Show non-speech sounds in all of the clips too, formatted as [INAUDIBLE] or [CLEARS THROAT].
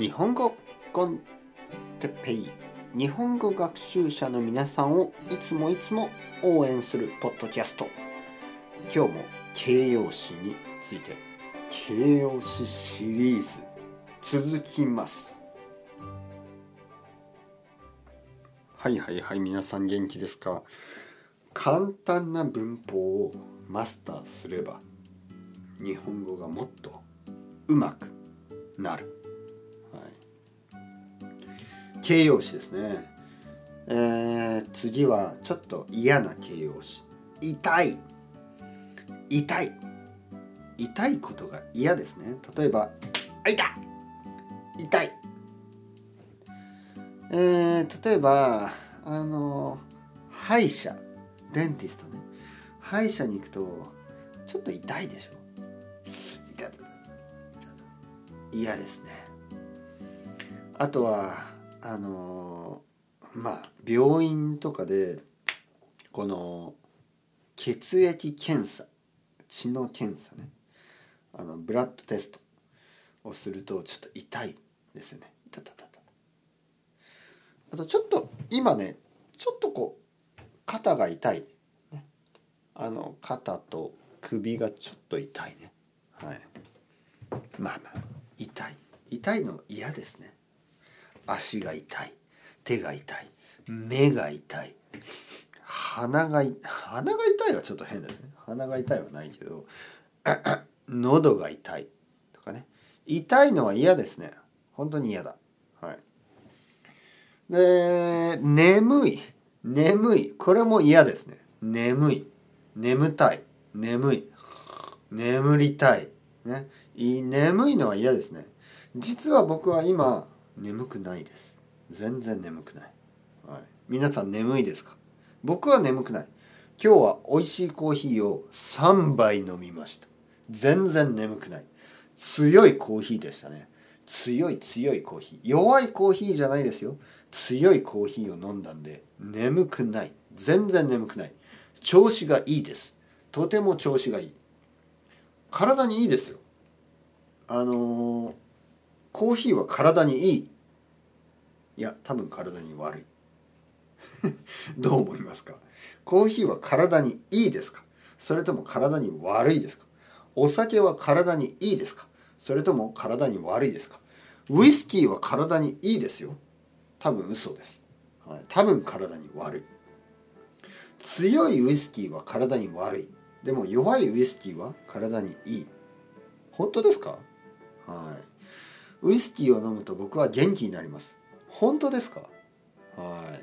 日本語コンテペイ日本語学習者の皆さんをいつもいつも応援するポッドキャスト。今日も形容詞について形容詞シリーズ続きます。はいはいはい皆さん元気ですか？簡単な文法をマスターすれば日本語がもっとうまくなる、形容詞ですね、えー、次はちょっと嫌な形容詞。痛い。痛い。痛いことが嫌ですね。例えば「痛い!」痛い。えー、例えばあの歯医者。デンティストね。歯医者に行くとちょっと痛いでしょ。痛い嫌ですね。あとはあのまあ病院とかでこの血液検査血の検査ね。あのブラッドテストをするとちょっと痛いですよね。痛たたたあとちょっと今ねちょっとこう肩が痛い、ね、あの肩と首がちょっと痛いね。はい。まあまあ痛い。痛いの嫌ですね。足が痛い手が痛い目が痛い鼻が鼻が痛いはちょっと変ですね。鼻が痛いはないけど [CLEARS THROAT] 喉が痛いとかね。痛いのは嫌ですね。本当に嫌だ。はい。で眠い。眠い。これも嫌ですね。眠い。眠たい。眠い。眠りたい。ね。眠いのは嫌ですね。実は僕は今眠くないです。全然眠くない、はい、皆さん眠いですか？僕は眠くない。今日は美味しいコーヒーを3杯飲みました。全然眠くない。強いコーヒーでしたね。強い強いコーヒー。弱いコーヒーじゃないですよ。強いコーヒーを飲んだんで眠くない。全然眠くない。調子がいいです。とても調子がいい。体にいいですよ。あのー、コーヒーは体にいい。いや多分体に悪い。[LAUGHS] どう思いますか？コーヒーは体にいいですか？それとも体に悪いですか？お酒は体にいいですか？それとも体に悪いですか？ウイスキーは体にいいですよ。多分嘘です、はい、多分体に悪い。強いウイスキーは体に悪い。でも弱いウイスキーは体にいい。本当ですか？はい。ウイスキーを飲むと僕は元気になります。本当ですか？はい。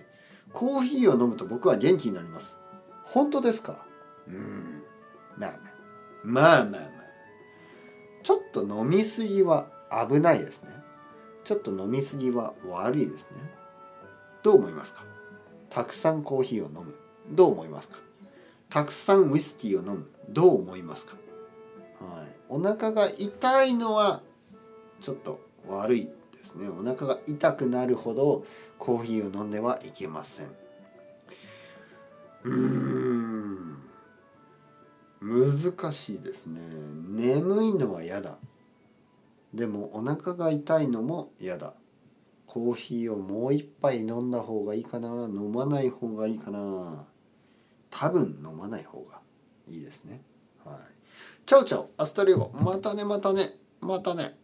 コーヒーを飲むと僕は元気になります。本当ですか？うん。まあまあ。まあまあまあ。ちょっと飲みすぎは危ないですね。ちょっと飲みすぎは悪いですね。どう思いますか？たくさんコーヒーを飲む。どう思いますか？たくさんウイスキーを飲む。どう思いますか？はい、お腹が痛いのはちょっと悪い。ですね。お腹が痛くなるほどコーヒーを飲んではいけません。うん。難しいですね。眠いのは嫌だ。でもお腹が痛いのも嫌だ。コーヒーをもう一杯飲んだ方がいいかな。飲まない方がいいかな。多分飲まない方がいいですね。はい。チャオチャオアスタリオ。またねまたねまたね。